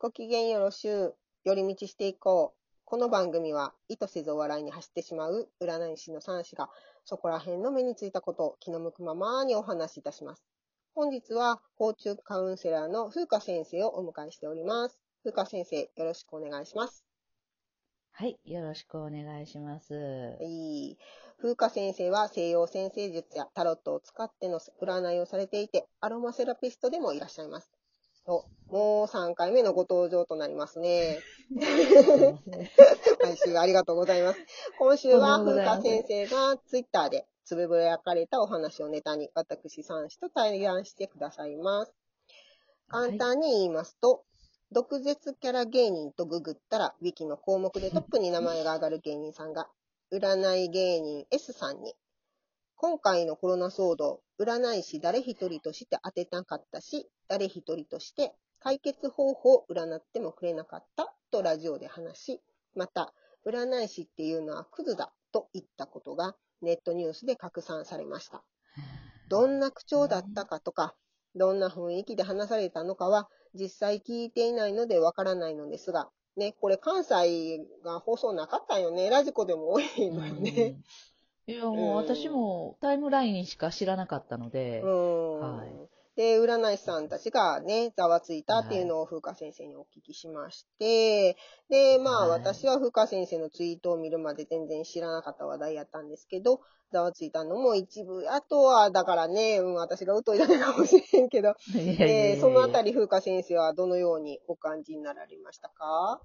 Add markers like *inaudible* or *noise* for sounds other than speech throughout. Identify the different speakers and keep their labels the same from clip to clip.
Speaker 1: ご機嫌よろしゅう、寄り道していこう。この番組は意図せずお笑いに走ってしまう占い師の三子がそこら辺の目についたことを気の向くままにお話しいたします。本日は、甲虫カウンセラーの風花先生をお迎えしております。風花先生、よろしくお願いします。
Speaker 2: はい、よろしくお願いします。
Speaker 1: はい。風花先生は西洋先生術やタロットを使っての占いをされていて、アロマセラピストでもいらっしゃいます。おもう3回目のご登場となりますね。*laughs* 毎週ありがとうございます。今週は風花先生がツイッターでつぶぶやかれたお話をネタに、私三子と対談してくださいます。簡単に言いますと、毒舌キャラ芸人とググったら、ウィキの項目でトップに名前が上がる芸人さんが、占い芸人 S さんに、今回のコロナ騒動、占い師誰一人として当てなかったし、誰一人として解決方法を占ってもくれなかったとラジオで話し、また、占い師っていうのはクズだと言ったことがネットニュースで拡散されました。どんな口調だったかとか、どんな雰囲気で話されたのかは実際聞いていないのでわからないのですが、ね、これ関西が放送なかったよね。ラジコでも多いのよね。
Speaker 2: いや、もう私もタイムラインにしか知らなかったので、
Speaker 1: うん。
Speaker 2: はい。
Speaker 1: で、占い師さんたちがね、ざわついたっていうのを風花先生にお聞きしまして、で、まあ
Speaker 2: はい。
Speaker 1: 私は風花先生のツイートを見るまで全然知らなかった話題やったんですけど、ざわついたのも一部、あとは、だからね、うん、私が疎いだけかもしれんけど、そのあたり風花先生はどのようにお感じになられましたか？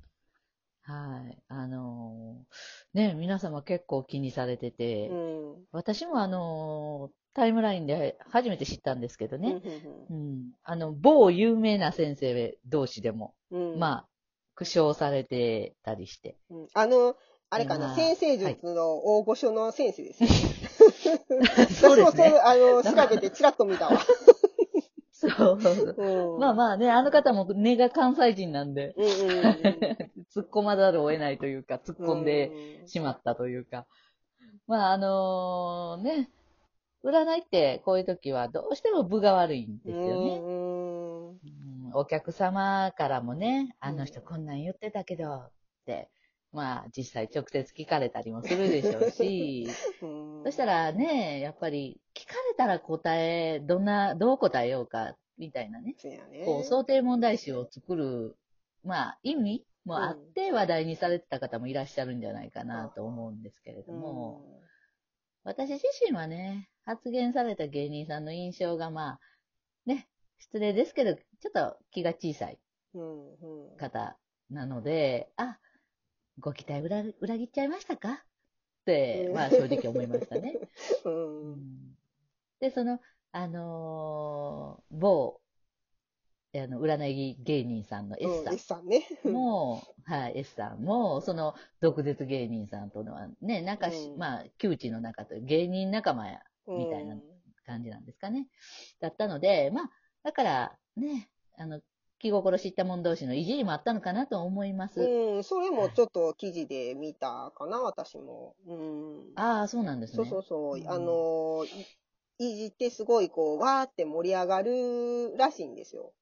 Speaker 2: はい。あのーね、皆様結構気にされてて、
Speaker 1: うん。
Speaker 2: 私もあのータイムラインで初めて知ったんですけどね、
Speaker 1: う
Speaker 2: うん。あの、某有名な先生同士でも、
Speaker 1: んうんうん、
Speaker 2: まあ、苦笑されてたりして。
Speaker 1: うんあの、あれかな、
Speaker 2: まあ
Speaker 1: 先生術の大御所の先生ですね。*laughs*
Speaker 2: そうですね。
Speaker 1: あの、調べてチラッと見たわ。*laughs*
Speaker 2: そう。
Speaker 1: うん
Speaker 2: まあまあね、あの方も根が関西人なんで、
Speaker 1: うんうんうん
Speaker 2: 突っ込まざるを得ないというか、突っ込んで
Speaker 1: うん
Speaker 2: しまったというか。まああのね、占いってこういう時はどうしても分が悪いんですよね。お客様からもね、あの人こんなん言ってたけどって、まあ実際直接聞かれたりもするでしょうし、*laughs*
Speaker 1: うん
Speaker 2: そしたらね、やっぱり聞かれたら答え、どんな、どう答えようか、みたいなね。
Speaker 1: ね。
Speaker 2: こう想定問題集を作る、まあ意味もあって話題にされてた方もいらっしゃるんじゃないかなと思うんですけれども、私自身はね、発言された芸人さんの印象がまあ、ね、失礼ですけど、ちょっと気が小さい
Speaker 1: うんうん。
Speaker 2: 方なので、あ、ご期待裏裏切っちゃいましたか？って、まあ正直思いましたね。*laughs*
Speaker 1: うん。
Speaker 2: で、その、あのー某、あの、占い芸人さんの S さ
Speaker 1: うん S さんね。
Speaker 2: んも、はい、S さんも、その、毒舌芸人さんとのはね、なんかし、
Speaker 1: うん
Speaker 2: まあ、窮地の中という芸人仲間や、みたいな
Speaker 1: うん
Speaker 2: 感じなんですかね。だったので、まあ、だから、ね、あの、気心知った者同士のいじりもあったのかなと思います。
Speaker 1: うん、それもちょっと記事で見たかな、私も。うん。
Speaker 2: ああ、そうなんですね。
Speaker 1: そうそうそう。
Speaker 2: うん
Speaker 1: あの、いいじってすごいこう、わーって盛り上がるらしいんですよ。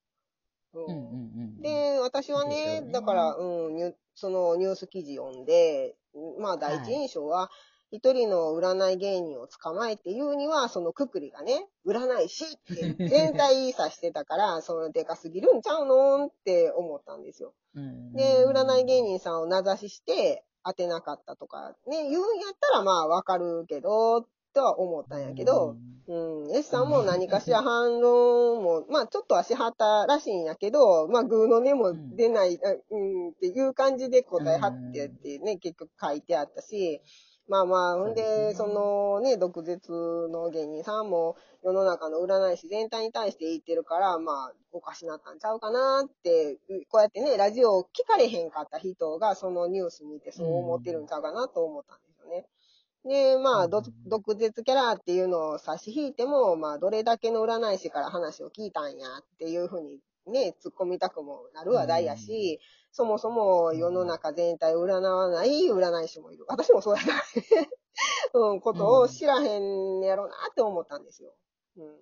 Speaker 1: うん
Speaker 2: うんうんうん。
Speaker 1: で、私はね、
Speaker 2: ね
Speaker 1: だから、うん、そのニュース記事読んで、まあ第一印象は、一人の占い芸人を捕まえて言うには、そのくくりがね、占い師って全体指してたから、*laughs* そのでかすぎるんちゃうのって思ったんですよ。
Speaker 2: うん
Speaker 1: で、占い芸人さんを名指しして当てなかったとか、ね、言うんやったらまあわかるけど、とは思ったんやけど、うん、S さんも何かしら反論も、まあちょっと足はったらしいんやけど、まあグーの音も出ない、あうん、っていう感じで答えはってってね、結局書いてあったし、まあまあ、ほんで、そのね、毒舌の芸人さんも世の中の占い師全体に対して言ってるから、まあ、おかしなったんちゃうかなって、こうやってね、ラジオを聞かれへんかった人がそのニュース見てそう思ってるんちゃうかなと思ったんですよね。で、まあ、ど毒舌キャラっていうのを差し引いても、まあ、どれだけの占い師から話を聞いたんやっていうふうにね、突っ込みたくもなる話題やし、そもそも世の中全体を占わない占い師もいる。私もそうやったね。*laughs* うん、ことを知らへんやろなって思ったんですよ。うん。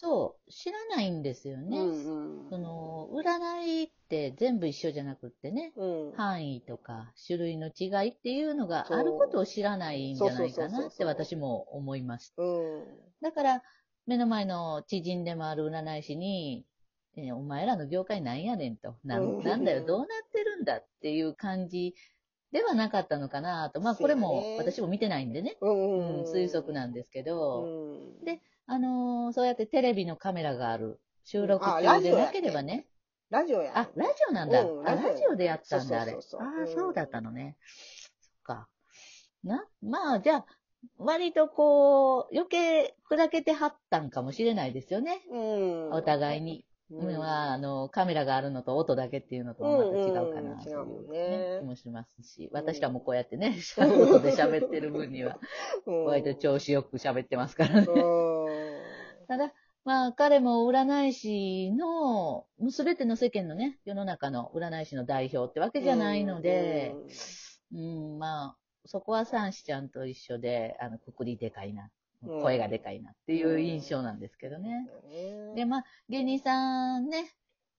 Speaker 2: そう、知らないんですよね。
Speaker 1: うんうん。
Speaker 2: その、占いって全部一緒じゃなくってね、
Speaker 1: うん。
Speaker 2: 範囲とか種類の違いっていうのがあることを知らないんじゃないかなって私も思います。
Speaker 1: うん。
Speaker 2: だから、目の前の知人でもある占い師に、えーお前らの業界なんやねんと。ななんだよ、どうなってるんだっていう感じではなかったのかなと。まあ、これも私も見てないんでね、
Speaker 1: うん
Speaker 2: うん、推測なんですけど、であのーそうやってテレビのカメラがある収録
Speaker 1: あ
Speaker 2: 中でなければね。
Speaker 1: ラジオや。
Speaker 2: あ、ラジオなんだ。あ、
Speaker 1: うんラジオ
Speaker 2: でやったんだ、あれ。
Speaker 1: そうそうそうそう
Speaker 2: ああ、
Speaker 1: うん
Speaker 2: そうだったのね。そっか。な、まあ、じゃあ、割とこう、余計砕けてはったんかもしれないですよね。
Speaker 1: うん。
Speaker 2: お互いに。あ、あの、カメラがあるのと音だけっていうのとはまた違うかな、
Speaker 1: うん
Speaker 2: という
Speaker 1: ね。
Speaker 2: 気もしますし、私らもこうやってね、音で喋ってる分には、*laughs*
Speaker 1: うん、
Speaker 2: 割と調子よく喋ってますからね。
Speaker 1: うん。
Speaker 2: ただ、まあ、彼も占い師の、もうすべての世間のね、世の中の占い師の代表ってわけじゃないので、うん、まあ、そこは三子ちゃんと一緒で、あの、くくりでかいな、
Speaker 1: うん
Speaker 2: 声がでかいなっていう印象なんですけどね。
Speaker 1: うん、
Speaker 2: で、まあ、芸人さんね、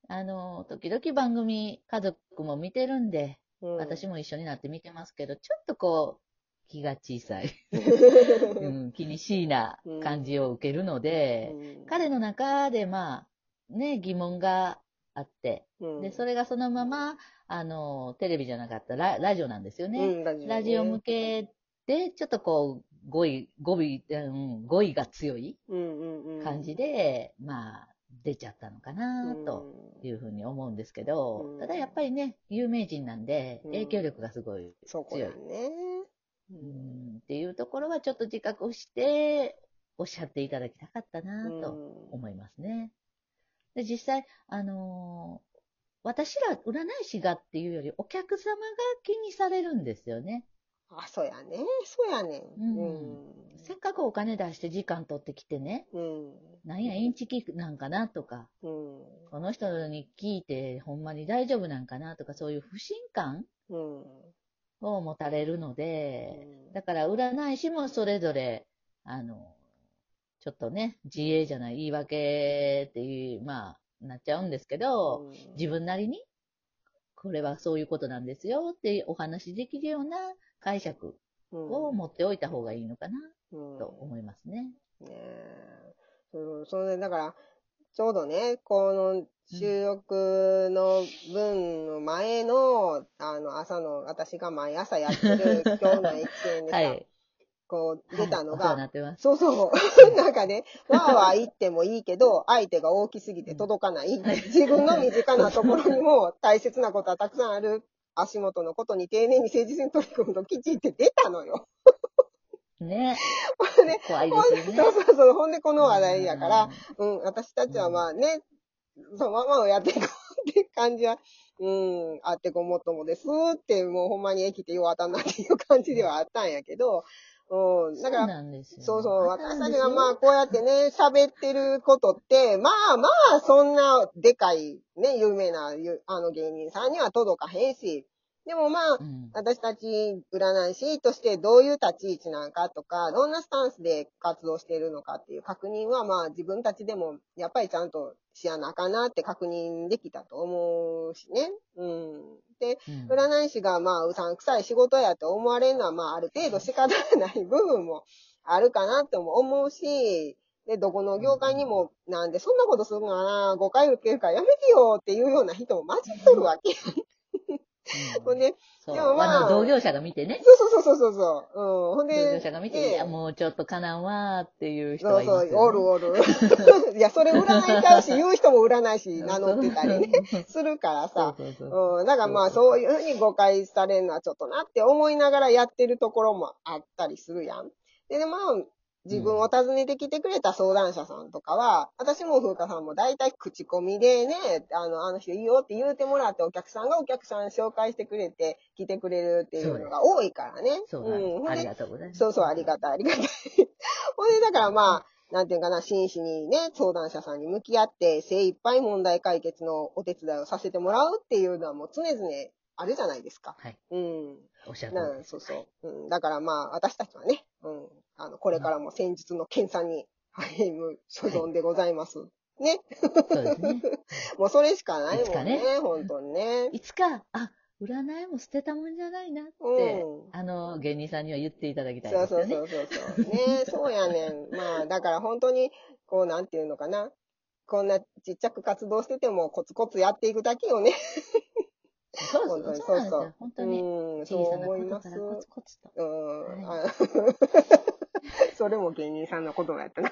Speaker 2: あの、時々番組、家族も見てるんで、
Speaker 1: うん、
Speaker 2: 私も一緒になって見てますけど、ちょっとこう、気が小さい、*laughs* うん、気にしいな感じを受けるので、
Speaker 1: うん。
Speaker 2: 彼の中で、まあ、ね、疑問があって、
Speaker 1: うん。
Speaker 2: で、それがそのまま、あの、テレビじゃなかったララジオなんですよね。
Speaker 1: うんラジオね。
Speaker 2: ラジオ向けで、ちょっとこう、語彙、語彙、うん、語彙が強い
Speaker 1: うんうんうん。
Speaker 2: 感じで、まあ、出ちゃったのかなと
Speaker 1: うん。
Speaker 2: いうふうに思うんですけど、
Speaker 1: うん。
Speaker 2: ただやっぱりね、有名人なんで、
Speaker 1: うん。
Speaker 2: 影響力がすごい
Speaker 1: そこだね。
Speaker 2: うん。っていうところはちょっと自覚しておっしゃっていただきたかったなと思いますね。で、実際、あのー私ら占い師がっていうよりお客様が気にされるんですよね。
Speaker 1: あ、そうやね。そうやね。
Speaker 2: うんせっかくお金出して時間取ってきてね、
Speaker 1: うん。
Speaker 2: なんやインチキなんかなとか、
Speaker 1: うん。
Speaker 2: この人に聞いてほんまに大丈夫なんかなとか、そういう不信感
Speaker 1: うん。
Speaker 2: を持たれるので、
Speaker 1: うん
Speaker 2: だから占い師もそれぞれ、あの、ちょっとね、自衛じゃない言い訳っていう、まあ、なっちゃうんですけど、自分なりに、これはそういうことなんですよってお話しできるような解釈を持っておいた方がいいのかな
Speaker 1: うん
Speaker 2: と思いますね。
Speaker 1: ねえ。そうそれで、だから、ちょうどね、この収録の分の前の、あの、朝の、私が毎朝やってる *laughs* 今日の一件でさ、
Speaker 2: はい。
Speaker 1: こう出たのが、
Speaker 2: なってます。
Speaker 1: そうそう。*laughs* なんかね、わーわー言ってもいいけど、相手が大きすぎて届かない。自分の身近なところにも大切なことはたくさんある。足元のことに丁寧に誠実に取り組むときちって出たのよ。
Speaker 2: ね。
Speaker 1: ほんで
Speaker 2: 怖い
Speaker 1: で
Speaker 2: ですよね。
Speaker 1: そうそうそう。ほんでこの話題やから、うん、私たちはまあね、そのままをやっていこうって感じは、うん、あってごもっともですって、もうほんまに生きてよう当たんなっていう感じではあったんやけど、うん、だから、
Speaker 2: そうなんですよ。
Speaker 1: そうそう、私たちが
Speaker 2: あ
Speaker 1: まあこうやってね、喋ってることって、まあまあそんなでかいね、有名なゆあの芸人さんには届かへんし、でもまあ、
Speaker 2: うん
Speaker 1: 私たち占い師としてどういう立ち位置なんかとか、どんなスタンスで活動しているのかっていう確認は、まあ自分たちでもやっぱりちゃんとしやなあかんなって確認できたと思うしね。うん。で、
Speaker 2: うん
Speaker 1: 占い師がまあうさんくさい仕事やと思われるのは、まあある程度仕方がない部分もあるかなとも思うし、で、どこの業界にも、なんでそんなことするのかな、誤解受けるからやめてよっていうような人も混じっとるわけ。ほんで、
Speaker 2: そう
Speaker 1: でもまあ
Speaker 2: あの同業者が見てね。
Speaker 1: そうそうそうそうそう。うん。ほんで、
Speaker 2: 同業者が見て、いや、もうちょっとかなんわーっていう人
Speaker 1: そうそう、
Speaker 2: はいますよ、ね。
Speaker 1: おるおる。*laughs* *laughs* いや、それ占いちゃうし、言う人も占い師名乗ってたりね、するからさ。
Speaker 2: そうそうそう
Speaker 1: うん。だからまあ、そういうふうに誤解されるのはちょっとなって思いながらやってるところもあったりするやん。で、でまあ、自分を訪ねてきてくれた相談者さんとかは、私も風花さんも大体口コミでね、あの、あの人いいよって言うてもらってお客さんがお客さん紹介してくれて来てくれるっていうのが多いからね。
Speaker 2: そうなんありがとうございます。
Speaker 1: そうそう、ありがたい、ありがたい。*laughs* ほんで、だからまあ、なんていうかな、真摯にね、相談者さんに向き合って、精一杯問題解決のお手伝いをさせてもらうっていうのはもう常々あるじゃないですか。
Speaker 2: はい。
Speaker 1: うん。
Speaker 2: おっしゃる
Speaker 1: そうそう。うん。だからまあ、私たちはね、うん。あの、これからも戦術の研鑽にはい、もう所存でございます。ね。
Speaker 2: そうですね。*laughs*
Speaker 1: もうそれしかないもんね。
Speaker 2: ね
Speaker 1: 本当にね。
Speaker 2: いつか、あ、占いも捨てたもんじゃないなって、
Speaker 1: うん
Speaker 2: あの、芸人さんには言っていただきたい
Speaker 1: そう
Speaker 2: ですよね。
Speaker 1: そうそうそうそう。ね *laughs* そうやねん。まあ、だから本当に、こう、なんていうのかな。こんなちっちゃく活動してても、コツコツやっていくだけよね。
Speaker 2: そうそうそう
Speaker 1: そう。
Speaker 2: 本当に
Speaker 1: うん、そう
Speaker 2: 小さな
Speaker 1: 思います。
Speaker 2: ことからコツコツと。
Speaker 1: うん。
Speaker 2: は
Speaker 1: あ *laughs* それも芸人さんのことやったな。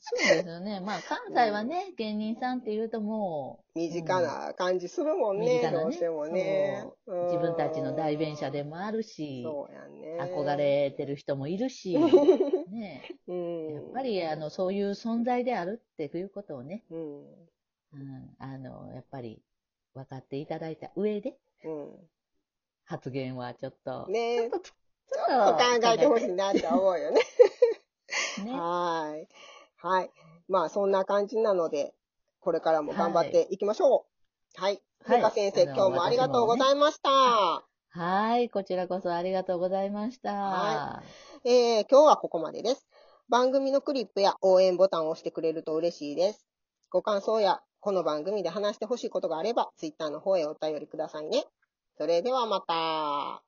Speaker 2: そうですよね。まあ、関西はね、芸人さんって言うともう、
Speaker 1: 身近な感じするもんね、
Speaker 2: 身近なね
Speaker 1: どうしてもね。
Speaker 2: 自分たちの代弁者でもあるし、
Speaker 1: そうやね。
Speaker 2: 憧れてる人もいるし、*laughs* ね、
Speaker 1: うん。
Speaker 2: やっぱりあのそういう存在であるっていうことをね、
Speaker 1: うん。
Speaker 2: うん、あのやっぱり分かっていただいた上で
Speaker 1: うん。
Speaker 2: 発言はちょっと、
Speaker 1: ね
Speaker 2: ちょっと
Speaker 1: ちょっと考えてほしいなって思うよね。*laughs*
Speaker 2: ね。
Speaker 1: はーい。はい。まあ、そんな感じなので、これからも頑張っていきましょう。はい。
Speaker 2: はい
Speaker 1: 先生、今日もありがとうございました。
Speaker 2: はい、こちらこそありがとうございました。
Speaker 1: はえー、今日はここまでです。番組のクリップや応援ボタンを押してくれると嬉しいです。ご感想や、この番組で話してほしいことがあれば、ツイッターの方へお便りくださいね。それではまた。